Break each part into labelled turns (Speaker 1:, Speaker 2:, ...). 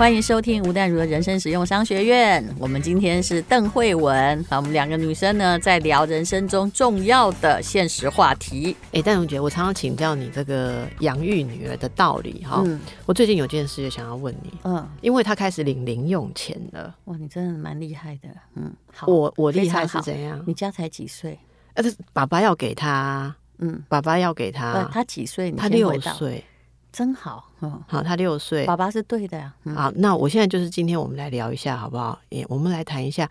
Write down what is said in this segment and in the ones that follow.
Speaker 1: 欢迎收听吴淡如的人生实用商学院。我们今天是邓慧文，好，我们两个女生呢在聊人生中重要的现实话题。
Speaker 2: 哎，淡如姐，我常常请教你这个养育女儿的道理哈。嗯，我最近有件事也想要问你，嗯，因为她开始领零用钱了。
Speaker 1: 哇，你真的蛮厉害的。嗯，好，
Speaker 2: 我我厉害是怎样？
Speaker 1: 你家才几岁？
Speaker 2: 呃，爸爸要给她，嗯，爸爸要给她。
Speaker 1: 他几岁？
Speaker 2: 他六岁。
Speaker 1: 真好，嗯，
Speaker 2: 好，他六岁，
Speaker 1: 爸爸是对的呀。
Speaker 2: 嗯、好，那我现在就是今天我们来聊一下，好不好？也我们来谈一下，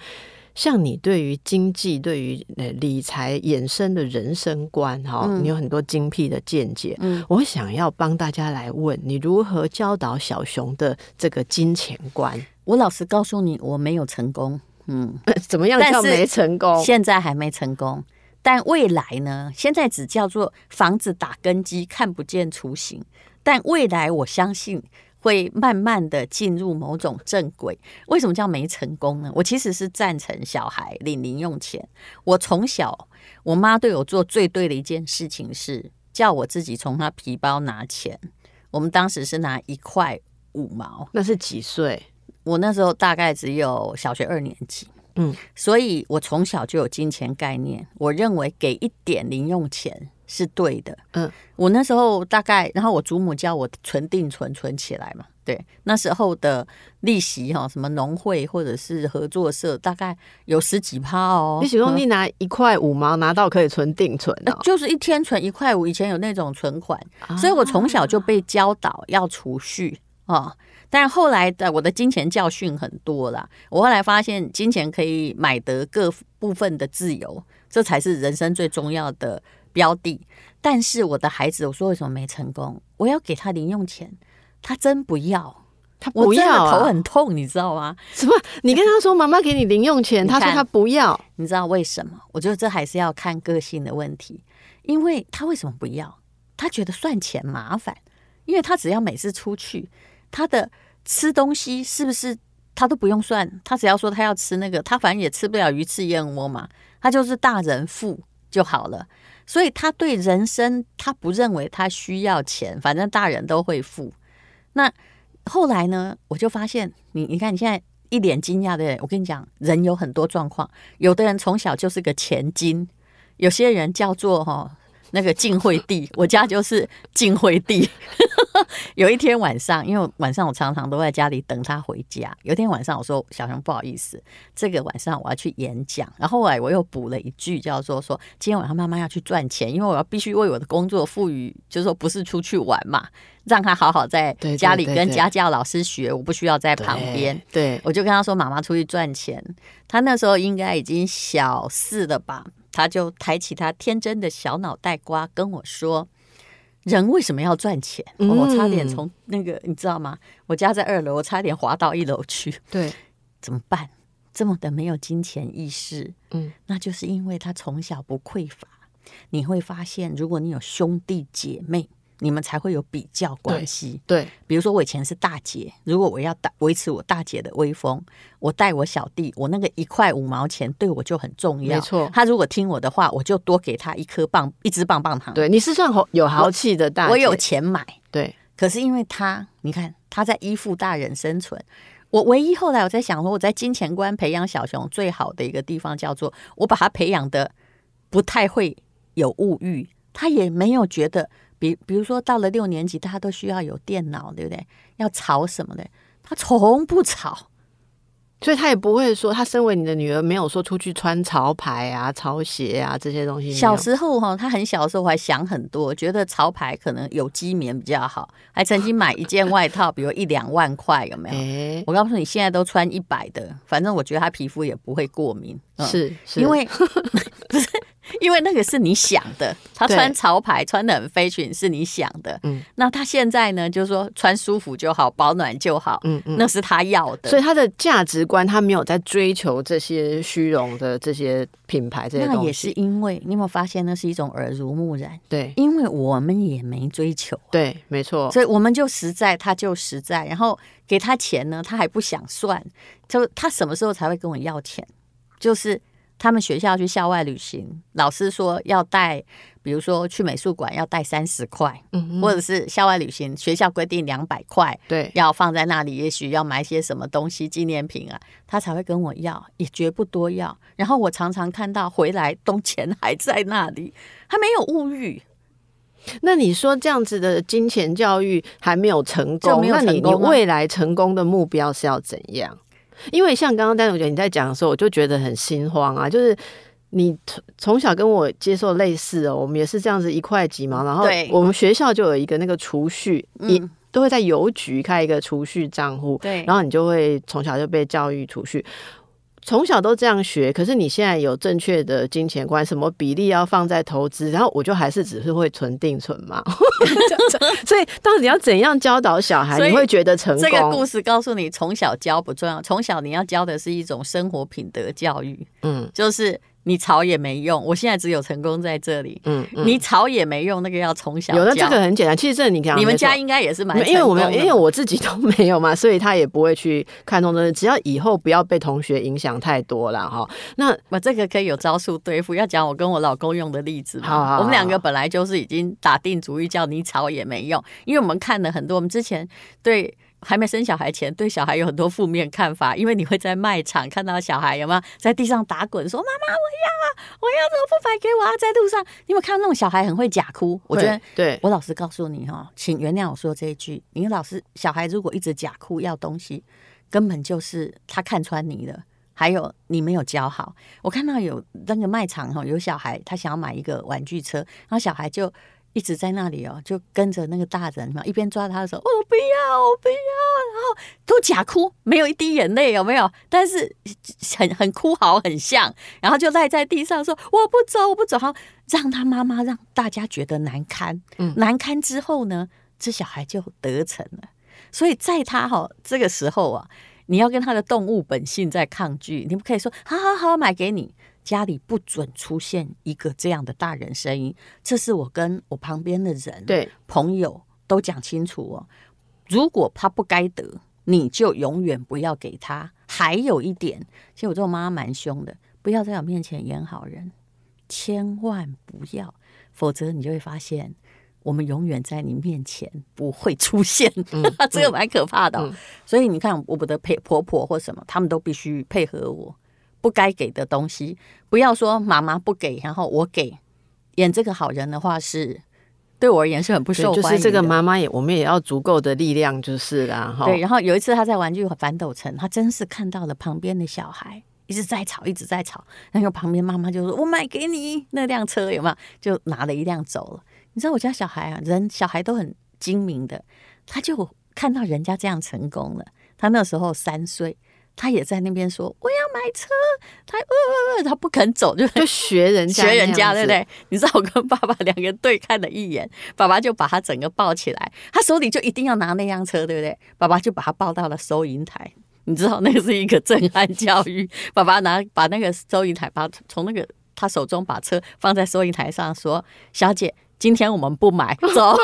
Speaker 2: 像你对于经济、对于呃理财衍生的人生观，哈、嗯，你有很多精辟的见解。嗯，我想要帮大家来问你如何教导小熊的这个金钱观。
Speaker 1: 我老实告诉你，我没有成功。嗯，
Speaker 2: 怎么样叫没成功？
Speaker 1: 现在还没成功，但未来呢？现在只叫做房子打根基，看不见雏形。但未来我相信会慢慢的进入某种正轨。为什么叫没成功呢？我其实是赞成小孩领零用钱。我从小，我妈对我做最对的一件事情是叫我自己从她皮包拿钱。我们当时是拿一块五毛。
Speaker 2: 那是几岁？
Speaker 1: 我那时候大概只有小学二年级。嗯，所以我从小就有金钱概念。我认为给一点零用钱。是对的，嗯，我那时候大概，然后我祖母叫我存定存存起来嘛，对，那时候的利息哈，什么农会或者是合作社，大概有十几趴哦。
Speaker 2: 你喜欢你拿一块五毛拿到可以存定存，哦，
Speaker 1: 就是一天存一块五，以前有那种存款，啊，所以我从小就被教导要储蓄啊。但是后来的我的金钱教训很多啦，我后来发现金钱可以买得各部分的自由，这才是人生最重要的。标的，但是我的孩子，我说为什么没成功？我要给他零用钱，他真不要，
Speaker 2: 他不要，
Speaker 1: 头很痛，你知道吗？
Speaker 2: 什么？你跟他说妈妈给你零用钱，他说他不要，
Speaker 1: 你知道为什么？我觉得这还是要看个性的问题，因为他为什么不要？他觉得算钱麻烦，因为他只要每次出去，他的吃东西是不是他都不用算？他只要说他要吃那个，他反正也吃不了鱼翅燕窝嘛，他就是大人付就好了。所以他对人生，他不认为他需要钱，反正大人都会付。那后来呢？我就发现，你你看你现在一脸惊讶的，我跟你讲，人有很多状况，有的人从小就是个钱精，有些人叫做哈。那个晋惠帝，我家就是晋惠帝。有一天晚上，因为晚上我常常都在家里等他回家。有一天晚上，我说小熊不好意思，这个晚上我要去演讲。然后后来我又补了一句，叫做说今天晚上妈妈要去赚钱，因为我要必须为我的工作赋予，就是说不是出去玩嘛，让他好好在家里跟家教老师学，我不需要在旁边。对，我就跟他说妈妈出去赚钱。他那时候应该已经小四了吧。他就抬起他天真的小脑袋瓜跟我说：“人为什么要赚钱？”嗯，我差点从那个你知道吗？我家在二楼，我差点滑到一楼去。对，怎么办？这么的没有金钱意识。嗯，那就是因为他从小不匮乏。你会发现，如果你有兄弟姐妹。你们才会有比较关系。对，比如说我以前是大姐，如果我要大维持我大姐的威风，我带我小弟，我那个一块五毛钱对我就很重要。没错，他如果听我的话，我就多给他一颗棒，一支棒棒糖。
Speaker 2: 对，你是算有豪气的大姐，
Speaker 1: 我有钱买。
Speaker 2: 对，
Speaker 1: 可是因为他，你看他在依附大人生存。我唯一后来我在想说，我在金钱观培养小熊最好的一个地方叫做，我把他培养的不太会有物欲，他也没有觉得。比比如说，到了六年级，大家都需要有电脑，对不对？要吵什么的，他从不吵，
Speaker 2: 所以他也不会说，他身为你的女儿，没有说出去穿潮牌啊、潮鞋啊这些东西。
Speaker 1: 小时候哈，他很小的时候还想很多，觉得潮牌可能有机棉比较好，还曾经买一件外套，比如一两万块，有没有？欸、我告诉你，现在都穿一百的，反正我觉得他皮肤也不会过敏，嗯、是，是因为。因为那个是你想的，他穿潮牌穿的很 fashion 是你想的，嗯，那他现在呢，就是说穿舒服就好，保暖就好，嗯嗯，那是他要的，
Speaker 2: 所以他的价值观他没有在追求这些虚荣的这些品牌这些东西，
Speaker 1: 那也是因为你有没有发现那是一种耳濡目染？对，因为我们也没追求，
Speaker 2: 对，没错，
Speaker 1: 所以我们就实在，他就实在，然后给他钱呢，他还不想算，就他什么时候才会跟我要钱？就是。他们学校去校外旅行，老师说要带，比如说去美术馆要带三十块，嗯嗯，或者是校外旅行学校规定两百块，
Speaker 2: 对，
Speaker 1: 要放在那里，也许要买些什么东西纪念品啊，他才会跟我要，也绝不多要。然后我常常看到回来，东钱还在那里，他没有物欲。
Speaker 2: 那你说这样子的金钱教育还没有成功，
Speaker 1: 成功
Speaker 2: 那你你未来成功的目标是要怎样？因为像刚刚丹总姐你在讲的时候，我就觉得很心慌啊。就是你从从小跟我接受类似哦，我们也是这样子一块几毛，然后我们学校就有一个那个储蓄，你都会在邮局开一个储蓄账户，
Speaker 1: 对，
Speaker 2: 然后你就会从小就被教育储蓄。从小都这样学，可是你现在有正确的金钱观，什么比例要放在投资，然后我就还是只是会存定存嘛。所以到底要怎样教导小孩，你会觉得成功？
Speaker 1: 这个故事告诉你，从小教不重要，从小你要教的是一种生活品德教育。嗯，就是。你吵也没用，我现在只有成功在这里。嗯，嗯，你吵也没用，那个要从小。
Speaker 2: 有的这个很简单，其实这你看，
Speaker 1: 你们家应该也是蛮，
Speaker 2: 因为我没有，因为我自己都 没有嘛，所以他也不会去看重这个。只要以后不要被同学影响太多了哈。那
Speaker 1: 我这个可以有招数对付。要讲我跟我老公用的例子，
Speaker 2: 好，好，
Speaker 1: 我们两个本来就是已经打定主意，叫你吵也没用，因为我们看了很多，我们之前对。还没生小孩前，对小孩有很多负面看法，因为你会在卖场看到小孩有没有在地上打滚，说：“妈妈，我要啊，我要这个不买给我啊！”在路上，你有没有看到那种小孩很会假哭？我觉得，
Speaker 2: 对
Speaker 1: 我老实告诉你哈，请原谅我说这一句：你老师小孩如果一直假哭要东西，根本就是他看穿你了，还有你没有教好。我看到有那个卖场哈，有小孩他想要买一个玩具车，然后小孩就。一直在那里哦，就跟着那个大人嘛，一边抓他的手，我不要，我不要，然后都假哭，没有一滴眼泪，有没有？但是很很哭嚎，很像，然后就赖在地上说我不走，我不走，然后让他妈妈让大家觉得难堪，嗯，难堪之后呢，这小孩就得逞了。所以在他哈这个时候啊，你要跟他的动物本性在抗拒，你不可以说好好好买给你。家里不准出现一个这样的大人声音，这是我跟我旁边的人、
Speaker 2: 对
Speaker 1: 朋友都讲清楚哦。如果他不该得，你就永远不要给他。还有一点，其实我这种妈妈蛮凶的，不要在我面前演好人，千万不要，否则你就会发现，我们永远在你面前不会出现，嗯、这个蛮可怕的、哦。嗯、所以你看，我的陪婆婆或什么，他们都必须配合我。不该给的东西，不要说妈妈不给，然后我给。演这个好人的话是，对我而言是很不受欢迎。
Speaker 2: 就是这个妈妈也，我们也要足够的力量，就是啦。
Speaker 1: 对，然后有一次他在玩具反斗城，他真是看到了旁边的小孩一直在吵，一直在吵。然后旁边妈妈就说：“我买给你那辆车，有没有？”就拿了一辆走了。你知道我家小孩啊，人小孩都很精明的，他就看到人家这样成功了。他那时候三岁。他也在那边说我要买车，他呃呃呃，他不肯走，就
Speaker 2: 就学人家
Speaker 1: 学人家，对不对？你知道我跟爸爸两个人对看了一眼，爸爸就把他整个抱起来，他手里就一定要拿那辆车，对不对？爸爸就把他抱到了收银台，你知道那个是一个震撼教育。爸爸拿把那个收银台，把从那个他手中把车放在收银台上，说：“小姐，今天我们不买，走。”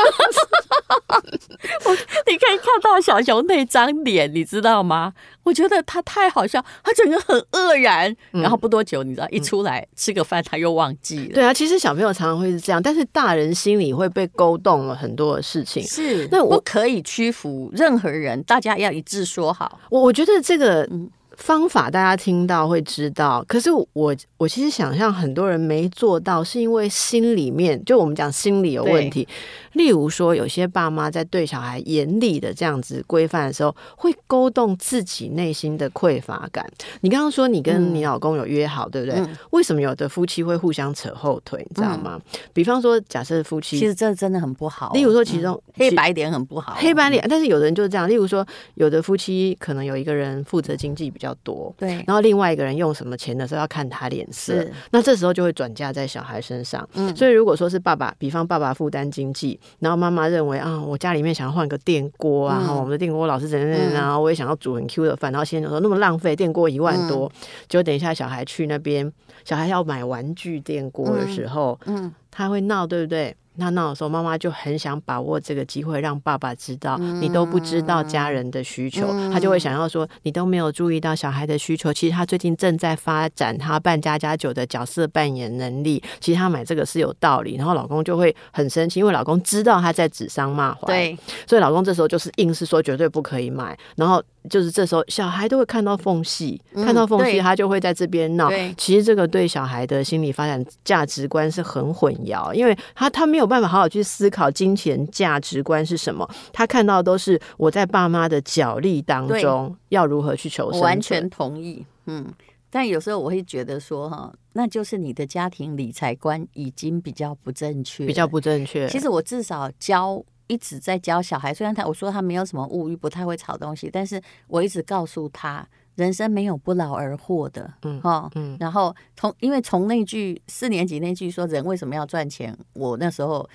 Speaker 1: 我 你可以看到小熊那张脸，你知道吗？我觉得他太好笑，他整个很愕然。嗯、然后不多久，你知道，一出来、嗯、吃个饭，他又忘记了。
Speaker 2: 对啊，其实小朋友常常会是这样，但是大人心里会被勾动了很多的事情。
Speaker 1: 是，那我可以屈服任何人，大家要一致说好。
Speaker 2: 我我觉得这个嗯。方法大家听到会知道，可是我我其实想象很多人没做到，是因为心里面就我们讲心理有问题。例如说，有些爸妈在对小孩严厉的这样子规范的时候，会勾动自己内心的匮乏感。你刚刚说你跟你老公有约好，嗯、对不对？嗯、为什么有的夫妻会互相扯后腿？你知道吗？嗯、比方说，假设夫妻，
Speaker 1: 其实这真的很不好。
Speaker 2: 例如说，其中、嗯、
Speaker 1: 黑白点很不好，
Speaker 2: 黑白脸。但是有的人就是这样。例如说，有的夫妻可能有一个人负责经济比较多，
Speaker 1: 对，
Speaker 2: 然后另外一个人用什么钱的时候要看他脸色，那这时候就会转嫁在小孩身上。嗯，所以如果说是爸爸，比方爸爸负担经济，然后妈妈认为啊，我家里面想要换个电锅啊，嗯、我们的电锅老是怎样怎样，然后我也想要煮很 Q 的饭，然后先生说那么浪费，电锅一万多，就、嗯、等一下小孩去那边，小孩要买玩具电锅的时候，嗯，嗯。他会闹，对不对？他闹的时候，妈妈就很想把握这个机会，让爸爸知道你都不知道家人的需求，嗯、他就会想要说你都没有注意到小孩的需求。其实他最近正在发展他扮家家酒的角色扮演能力，其实他买这个是有道理。然后老公就会很生气，因为老公知道他在指桑骂槐，
Speaker 1: 对，
Speaker 2: 所以老公这时候就是硬是说绝对不可以买。然后就是这时候小孩都会看到缝隙，嗯、看到缝隙他就会在这边闹。其实这个对小孩的心理发展价值观是很混淆，因为他他没有。办法好好去思考金钱价值观是什么，他看到的都是我在爸妈的角力当中要如何去求生。
Speaker 1: 我完全同意，嗯，但有时候我会觉得说哈，那就是你的家庭理财观已经比较不正确，
Speaker 2: 比较不正确。
Speaker 1: 其实我至少教一直在教小孩，虽然他我说他没有什么物欲，不太会炒东西，但是我一直告诉他。人生没有不劳而获的，嗯，哈，嗯，然后从因为从那句四年级那句说人为什么要赚钱，我那时候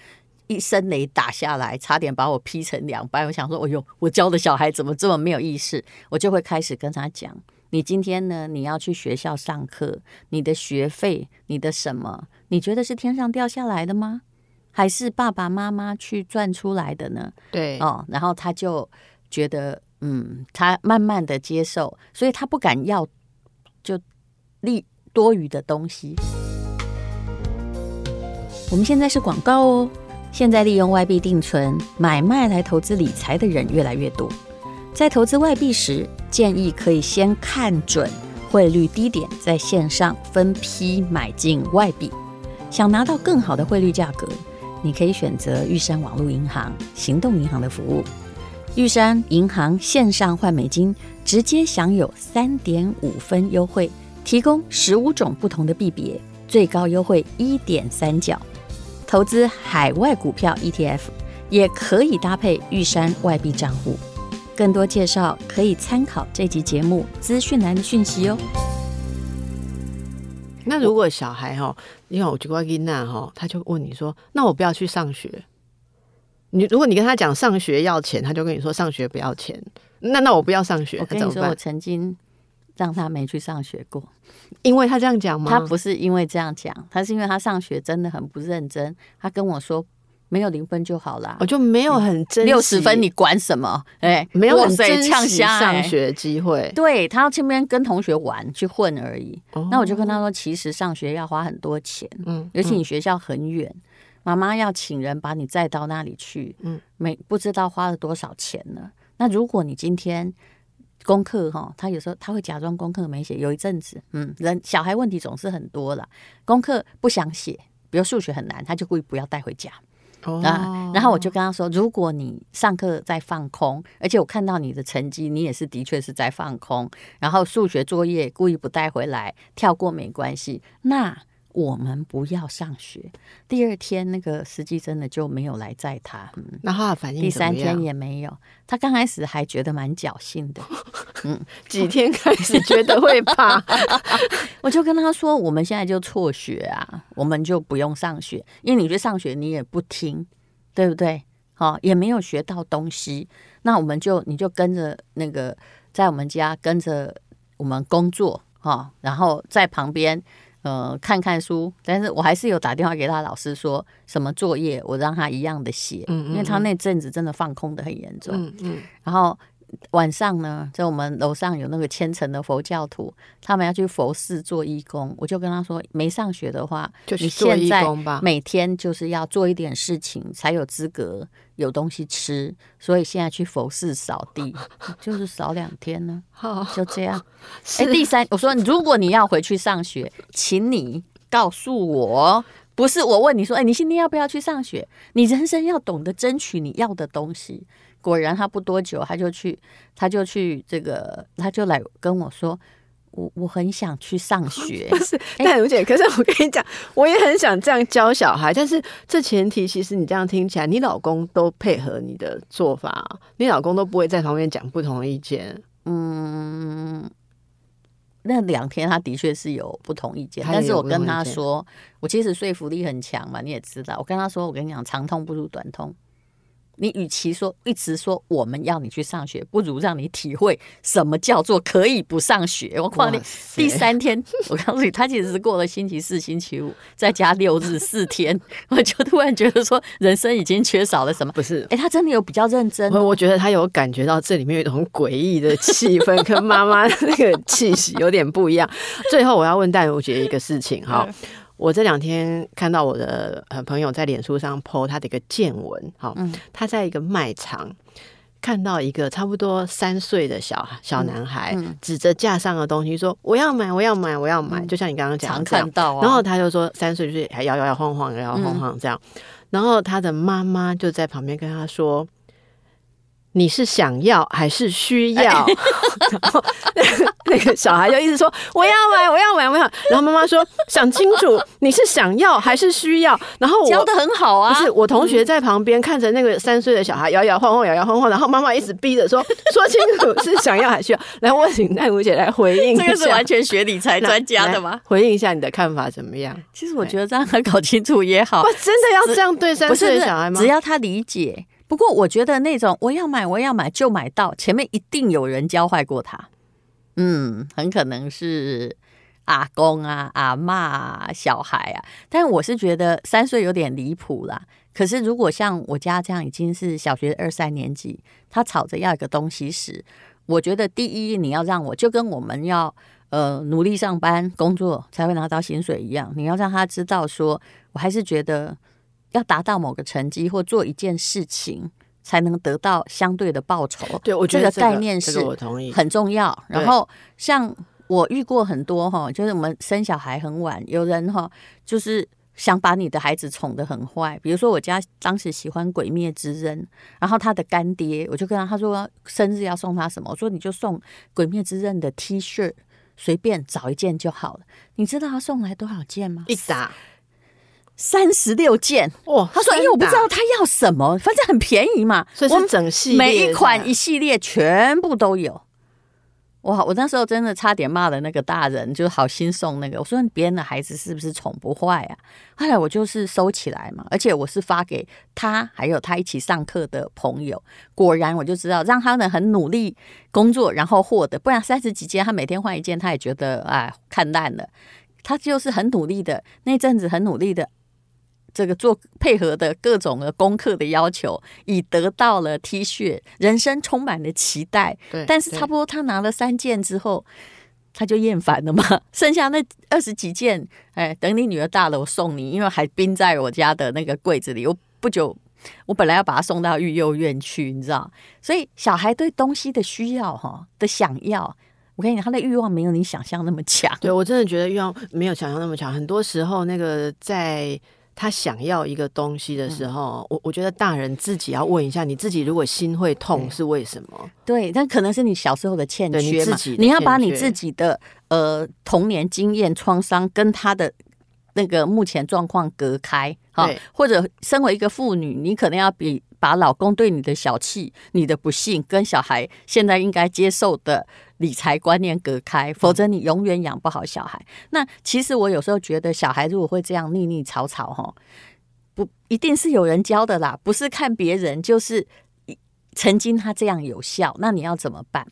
Speaker 1: 一声雷打下来，差点把我劈成两半。我想说，哎呦，我教的小孩怎么这么没有意识？我就会开始跟他讲，你今天呢，你要去学校上课，你的学费，你的什么，你觉得是天上掉下来的吗？还是爸爸妈妈去赚出来的呢？
Speaker 2: 对，
Speaker 1: 哦，然后他就觉得。嗯，他慢慢的接受，所以他不敢要就利多余的东西。我们现在是广告哦。现在利用外币定存买卖来投资理财的人越来越多，在投资外币时，建议可以先看准汇率低点，在线上分批买进外币。想拿到更好的汇率价格，你可以选择玉山网络银行、行动银行的服务。玉山银行线上换美金，直接享有三点五分优惠，提供十五种不同的币别，最高优惠一点三角。投资海外股票 ETF 也可以搭配玉山外币账户。更多介绍可以参考这集节目资讯栏的讯息哦。
Speaker 2: 那如果小孩哈，你看我去过伊娜哈，他就问你说：“那我不要去上学？”你如果你跟他讲上学要钱，他就跟你说上学不要钱。那那我不要上学，
Speaker 1: 我跟你说，我曾经让他没去上学过，
Speaker 2: 因为他这样讲吗？
Speaker 1: 他不是因为这样讲，他是因为他上学真的很不认真。他跟我说没有零分就好了，
Speaker 2: 我就没有很珍惜
Speaker 1: 六十分，你管什么？哎，
Speaker 2: 没有很珍惜上学机会。
Speaker 1: 对，他要去那边跟同学玩去混而已。哦。那我就跟他说，其实上学要花很多钱，嗯，尤其你学校很远。妈妈要请人把你载到那里去，嗯，没不知道花了多少钱呢。那如果你今天功课哈，他有时候他会假装功课没写。有一阵子，嗯，人小孩问题总是很多了，功课不想写，比如数学很难，他就故意不要带回家。啊，然后我就跟他说，如果你上课在放空，而且我看到你的成绩，你也是的确是在放空，然后数学作业故意不带回来，跳过没关系，那。我们不要上学。第二天，那个司机真的就没有来载他。嗯，
Speaker 2: 那他的反应？
Speaker 1: 第三天也没有。他刚开始还觉得蛮侥幸的。嗯，
Speaker 2: 几天开始觉得会怕。
Speaker 1: 我就跟他说：“我们现在就辍学啊，我们就不用上学，因为你去上学你也不听，对不对？好，也没有学到东西。那我们就你就跟着那个在我们家跟着我们工作哈，然后在旁边。”呃，看看书，但是我还是有打电话给他老师，说什么作业我让他一样的写，嗯嗯嗯，因为他那阵子真的放空的很严重，嗯嗯，然后。晚上呢，在我们楼上有那个虔诚的佛教徒，他们要去佛寺做义工。我就跟他说，没上学的话，
Speaker 2: 就是做义工吧。
Speaker 1: 每天就是要做一点事情，才有资格有东西吃。所以现在去佛寺扫地，就是扫两天呢，就这样。哎，第三，我说，如果你要回去上学，请你告诉我，不是我问你说，哎，你今天要不要去上学？你人生要懂得争取你要的东西。果然，他不多久，他就去，他就去这个，他就来跟我说，我我很想去上 学。
Speaker 2: 不是，但如姐，可是我跟你讲，我也很想这样教小孩，但是这前提其实你这样听起来，你老公都配合你的做法，你老公都不会在旁边讲不同的意见。
Speaker 1: 嗯，那两天他的确是有不同意见，但是我跟他说，我其实说服力很强嘛，你也知道，我跟他说，我跟你讲，长痛不如短痛。你与其说一直说我们要你去上学，不如让你体会什么叫做可以不上学。我告诉你，第三天，我告诉你，他其实是过了星期四、星期五，再加六日四天，我就突然觉得说，人生已经缺少了什么？
Speaker 2: 不是？
Speaker 1: 哎，他真的有比较认真。
Speaker 2: 我觉得他有感觉到这里面有一种诡异的气氛，跟妈妈那个气息有点不一样。最后，我要问戴如姐一个事情哈。我这两天看到我的呃朋友在脸书上 po 他的一个见闻，好，他在一个卖场看到一个差不多三岁的小小男孩，指着架上的东西说：“我要买，我要买，我要买。”就像你刚刚讲的，
Speaker 1: 常看到啊。
Speaker 2: 然后他就说三岁就是还摇摇晃晃，摇摇晃晃这样。然后他的妈妈就在旁边跟他说。你是想要还是需要？然后那个小孩就一直说我要买，我要买，我要。然后妈妈说想清楚，你是想要还是需要？然后我
Speaker 1: 教的很好啊。
Speaker 2: 不是我同学在旁边看着那个三岁的小孩摇摇晃晃，摇摇晃晃。然后妈妈一直逼着说说清楚是想要还是需要。来，我请淡如姐来回应。
Speaker 1: 这个是完全学理财专家的吗？
Speaker 2: 回应一下你的看法怎么样？
Speaker 1: 其实我觉得这样他搞清楚也好。
Speaker 2: 真的要这样对三岁的小孩吗？
Speaker 1: 只要他理解。不过我觉得那种我要买我要买就买到，前面一定有人教坏过他，嗯，很可能是阿公啊、阿嬷啊、小孩啊。但我是觉得三岁有点离谱啦。可是如果像我家这样已经是小学二三年级，他吵着要一个东西时，我觉得第一你要让我就跟我们要呃努力上班工作才会拿到薪水一样，你要让他知道说，我还是觉得。要达到某个成绩或做一件事情，才能得到相对的报酬。
Speaker 2: 对，我觉得
Speaker 1: 这个概念是很重要。然后，像我遇过很多哈，就是我们生小孩很晚，有人哈就是想把你的孩子宠得很坏。比如说，我家当时喜欢《鬼灭之刃》，然后他的干爹，我就跟他他说生日要送他什么，我说你就送《鬼灭之刃》的 T 恤，随便找一件就好了。你知道他送来多少件吗？
Speaker 2: 一打。
Speaker 1: 三十六件哇！他说：“因为我不知道他要什么，反正很便宜嘛，
Speaker 2: 所以是整系列，
Speaker 1: 每一款一系列全部都有。”哇！我那时候真的差点骂了那个大人，就是好心送那个。我说：“别人的孩子是不是宠不坏啊？”后来我就是收起来嘛，而且我是发给他，还有他一起上课的朋友。果然，我就知道让他们很努力工作，然后获得，不然三十几件，他每天换一件，他也觉得哎看烂了。他就是很努力的，那阵子很努力的。这个做配合的各种的功课的要求，已得到了 T 恤，人生充满了期待。
Speaker 2: 对，
Speaker 1: 但是差不多他拿了三件之后，他就厌烦了嘛。剩下那二十几件，哎，等你女儿大了，我送你，因为还冰在我家的那个柜子里。我不久，我本来要把它送到育幼院去，你知道。所以小孩对东西的需要，哈，的想要，我跟你讲，他的欲望没有你想象那么强。
Speaker 2: 对，我真的觉得欲望没有想象那么强。很多时候，那个在。他想要一个东西的时候，我、嗯、我觉得大人自己要问一下，你自己如果心会痛是为什么？
Speaker 1: 对，但可能是你小时候的欠缺嘛。你，你要把你自己的呃童年经验创伤跟他的那个目前状况隔开，哈，或者身为一个妇女，你可能要比。把老公对你的小气、你的不幸跟小孩现在应该接受的理财观念隔开，否则你永远养不好小孩。那其实我有时候觉得，小孩如果会这样腻腻吵吵，哈，不一定是有人教的啦，不是看别人，就是。曾经他这样有效，那你要怎么办？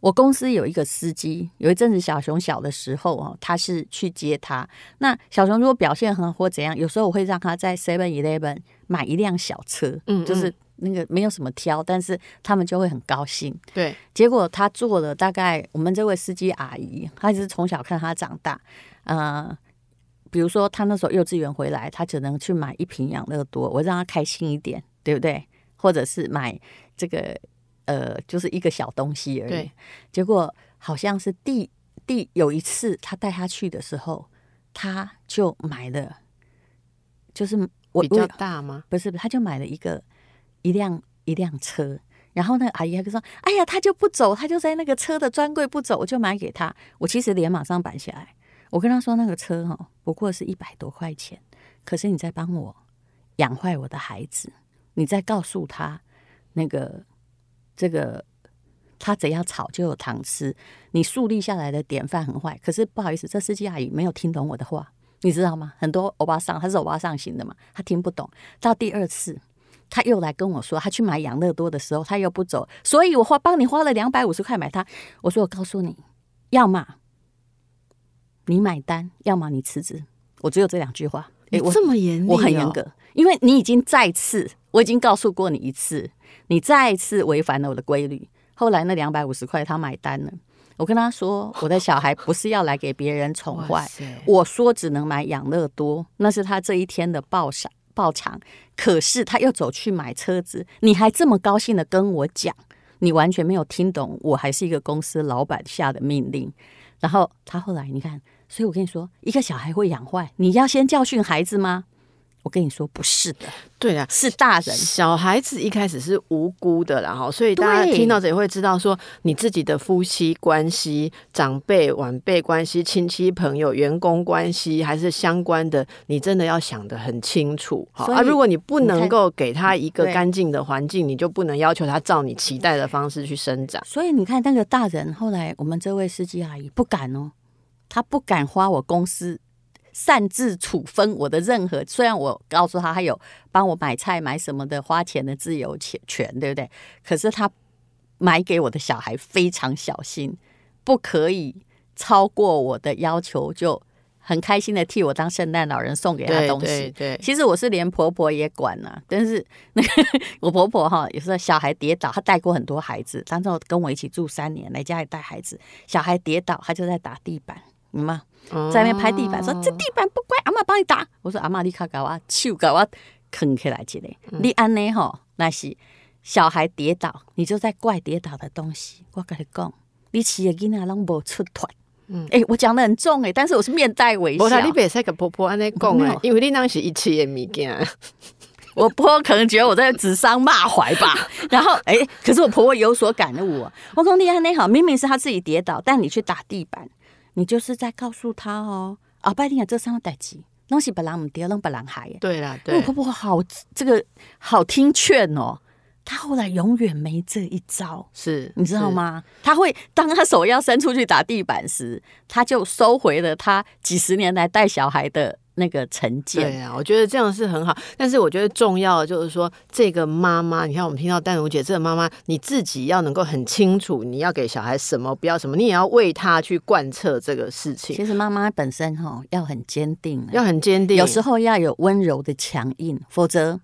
Speaker 1: 我公司有一个司机，有一阵子小熊小的时候哦，他是去接他。那小熊如果表现很好或怎样，有时候我会让他在 Seven Eleven 买一辆小车，嗯，嗯，就是那个没有什么挑，但是他们就会很高兴。
Speaker 2: 对，
Speaker 1: 结果他做了大概，我们这位司机阿姨，她是从小看他长大，呃，比如说他那时候幼稚园回来，他只能去买一瓶养乐多，我让他开心一点，对不对？或者是买。这个呃，就是一个小东西而已。
Speaker 2: 对，
Speaker 1: 结果好像是第第有一次他带他去的时候，他就买了，就是我
Speaker 2: 比较大吗？
Speaker 1: 不是，他就买了一个一辆一辆车。然后那个阿姨还说：“哎呀，他就不走，他就在那个车的专柜不走，我就买给他。”我其实脸马上板下来，我跟他说：“那个车哈，不过是一百多块钱，可是你在帮我养坏我的孩子，你再告诉他。”那个，这个他只要炒就有糖吃，你树立下来的典范很坏。可是不好意思，这司机阿姨没有听懂我的话，你知道吗？很多欧巴桑，他是欧巴桑型的嘛，他听不懂。到第二次，他又来跟我说，他去买养乐多的时候，他又不走，所以我花帮你花了两百五十块买它。我说我告诉你，要么你买单，要么你辞职。我只有这两句话。
Speaker 2: 哎，我这么严厉，
Speaker 1: 我很严格，因为你已经再次，我已经告诉过你一次，你再一次违反了我的规律。后来那两百五十块他买单了。我跟他说，我的小孩不是要来给别人宠坏。我说只能买养乐多，那是他这一天的报赏报偿。可是他又走去买车子，你还这么高兴的跟我讲，你完全没有听懂，我还是一个公司老板下的命令。然后他后来你看，所以我跟你说，一个小孩会养坏，你要先教训孩子吗？我跟你说不是的，
Speaker 2: 对啊，
Speaker 1: 是大人。
Speaker 2: 小孩子一开始是无辜的啦，哈，所以大家听到这也会知道说，你自己的夫妻关系、长辈晚辈关系、亲戚朋友、员工关系，还是相关的，你真的要想得很清楚。好，啊，如果你不能够给他一个干净的环境，你就不能要求他照你期待的方式去生长。
Speaker 1: 所以你看那个大人，后来我们这位司机阿姨不敢哦，他不敢花我公司。擅自处分我的任何，虽然我告诉他他有帮我买菜买什么的花钱的自由权权，对不对？可是他买给我的小孩非常小心，不可以超过我的要求，就很开心的替我当圣诞老人送给他东西。
Speaker 2: 对，对，对，
Speaker 1: 其实我是连婆婆也管了，啊，但是那个我婆婆哈，有时候小孩跌倒，她带过很多孩子，当时跟我一起住三年，来家里带孩子，小孩跌倒，她就在打地板，明白吗？在那边拍地板，说这地板不乖，阿妈帮你打。我说阿妈，你卡搞我手给我扛起来，起来。你安尼？吼，那是小孩跌倒，你就在怪跌倒的东西。我跟你讲，你饲的囡仔拢无出团。嗯，哎、欸，我讲的很重哎、欸，但是我是面带微笑。
Speaker 2: 你别再跟婆婆安尼讲哎，因为你那是一起的物件。
Speaker 1: 我婆婆可能觉得我在指桑骂槐吧。然后哎、欸，可是我婆婆有所感悟。我讲你安尼？好，明明是他自己跌倒，但你去打地板。你就是在告诉他哦，啊，拜定啊，这三个代志，东西本来唔掉，弄本来害。
Speaker 2: 对啦，对，
Speaker 1: 我婆婆好，这个好听劝哦。他后来永远没这一招，
Speaker 2: 是
Speaker 1: 你知道吗？他会当他手要伸出去打地板时，他就收回了他几十年来带小孩的。那个成见，
Speaker 2: 对啊，我觉得这样是很好。但是我觉得重要的就是说，这个妈妈，你看我们听到淡如姐这个妈妈，你自己要能够很清楚，你要给小孩什么，不要什么，你也要为他去贯彻这个事情。
Speaker 1: 其实妈妈本身哈要很坚定，
Speaker 2: 要很坚定，
Speaker 1: 有时候要有温柔的强硬，否则。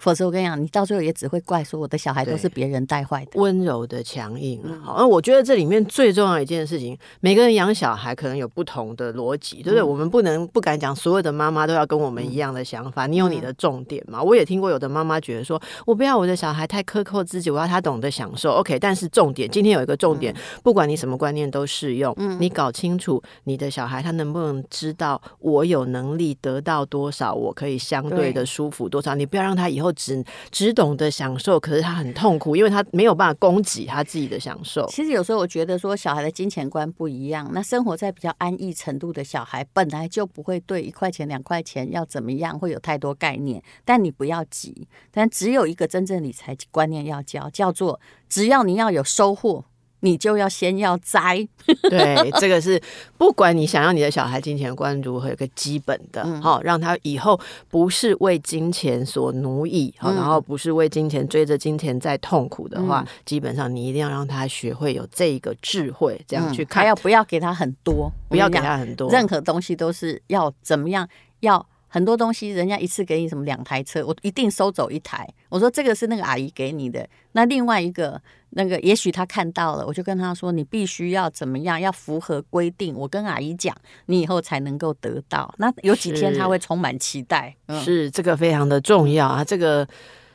Speaker 1: 否则我跟你讲，你到最后也只会怪说我的小孩都是别人带坏的。
Speaker 2: 温柔的强硬，好，那我觉得这里面最重要一件事情，每个人养小孩可能有不同的逻辑，对不对？我们不能不敢讲所有的妈妈都要跟我们一样的想法。你有你的重点嘛？我也听过有的妈妈觉得说，我不要我的小孩太苛刻自己，我要他懂得享受。OK，但是重点，今天有一个重点，不管你什么观念都适用。嗯你搞清楚你的小孩他能不能知道我有能力得到多少，我可以相对的舒服多少。你不要让他以后。只只懂得享受，可是他很痛苦，因为他没有办法供给他自己的享受。
Speaker 1: 其实有时候我觉得说，小孩的金钱观不一样，那生活在比较安逸程度的小孩，本来就不会对一块钱两块钱要怎么样会有太多概念。但你不要急，但只有一个真正理财观念要教，叫做只要你要有收获。你就要先要栽，
Speaker 2: 对，这个是不管你想要你的小孩金钱观如何，有个基本的，好、嗯，让他以后不是为金钱所奴役，好、嗯，然后不是为金钱追着金钱在痛苦的话，嗯、基本上你一定要让他学会有这一个智慧，这样去看，
Speaker 1: 还要不要给他很多，
Speaker 2: 不要给他很多，
Speaker 1: 任何东西都是要怎么样要。很多东西，人家一次给你什么两台车，我一定收走一台。我说这个是那个阿姨给你的，那另外一个那个也许他看到了，我就跟他说，你必须要怎么样，要符合规定。我跟阿姨讲，你以后才能够得到。那有几天他会充满期待，
Speaker 2: 是，嗯、是这个非常的重要啊。这个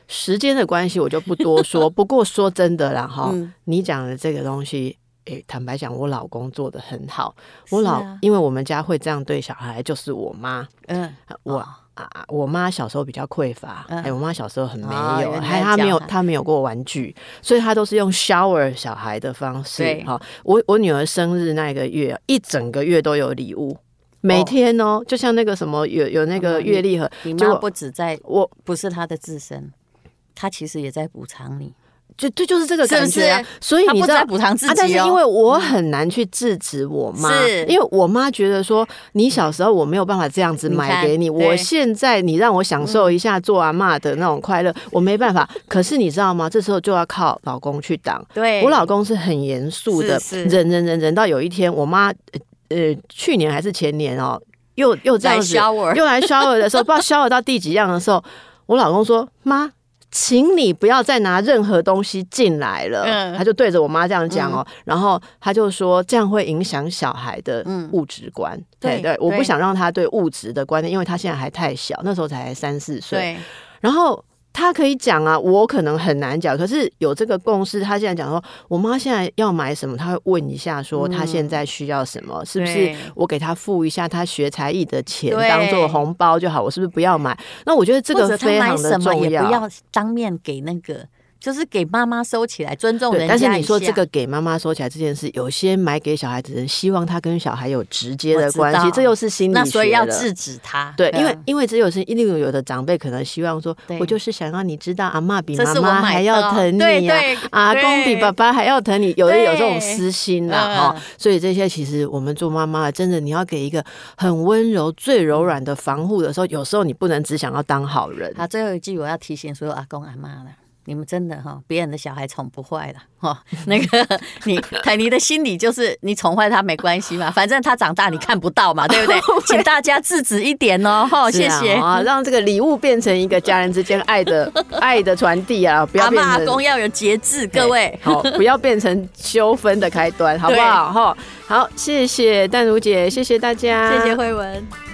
Speaker 2: 时间的关系我就不多说。不过说真的啦，哈，嗯，你讲的这个东西。诶，坦白讲，我老公做的很好。我老，啊、因为我们家会这样对小孩，就是我妈。嗯，我啊，我妈小时候比较匮乏，哎、嗯，我妈小时候很没有，还、哦、她没有，她没有过玩具，所以她都是用 shower 小孩的方式。好，我我女儿生日那个月，一整个月都有礼物，每天哦，就像那个什么有有那个月历盒，
Speaker 1: 你妈不止在，我不是她的自身，她其实也在补偿你。
Speaker 2: 就这就是这个感觉啊，
Speaker 1: 是是
Speaker 2: 所以你知道
Speaker 1: 补偿自己、哦
Speaker 2: 啊，但是因为我很难去制止我妈，
Speaker 1: 是
Speaker 2: 因为我妈觉得说，你小时候我没有办法这样子买给你，你我现在你让我享受一下做阿妈的那种快乐，嗯、我没办法。可是你知道吗？这时候就要靠老公去挡。
Speaker 1: 对，
Speaker 2: 我老公是很严肃的，忍忍忍忍到有一天，我妈呃去年还是前年哦，又又这样子，又来 shower 的时候，不知道 shower 到第几样的时候，我老公说妈。请你不要再拿任何东西进来了。嗯，他就对着我妈这样讲哦，然后他就说这样会影响小孩的物质观。对对，我不想让他对物质的观念，因为他现在还太小，那时候才三四岁。然后。他可以讲啊，我可能很难讲。可是有这个共识，他现在讲说，我妈现在要买什么，他会问一下，说她现在需要什么，嗯、是不是我给她付一下她学才艺的钱当做红包就好？我是不是不要买？那我觉得这个非常的重要，
Speaker 1: 也不要当面给那个。就是给妈妈收起来，尊重人家。
Speaker 2: 但是你说这个给妈妈收起来这件事，有些买给小孩子的人希望他跟小孩有直接的关系，这又是心理学。
Speaker 1: 那所以要制止他。
Speaker 2: 对，因为因为只有是，一定有的长辈可能希望说，我就是想让你知道，阿妈比妈妈还要疼你啊，阿公比爸爸还要疼你，有的有这种私心啦哈。所以这些其实我们做妈妈的，真的你要给一个很温柔、最柔软的防护的时候，有时候你不能只想要当好人。
Speaker 1: 好，最后一句我要提醒所有阿公阿妈了。你们真的哈，别人的小孩宠不坏了 哈。那个你凯尼的心理就是，你宠坏他没关系嘛，反正他长大你看不到嘛，对不对？请大家制止一点哦，哈，谢谢
Speaker 2: 啊，让这个礼物变成一个家人之间爱的爱的传递啊，不要变成
Speaker 1: 阿嬷阿公要有节制，各位
Speaker 2: 好，不要变成纠纷的开端，好不好？哈，好，谢谢淡如姐，谢谢大家，
Speaker 1: 谢谢慧文。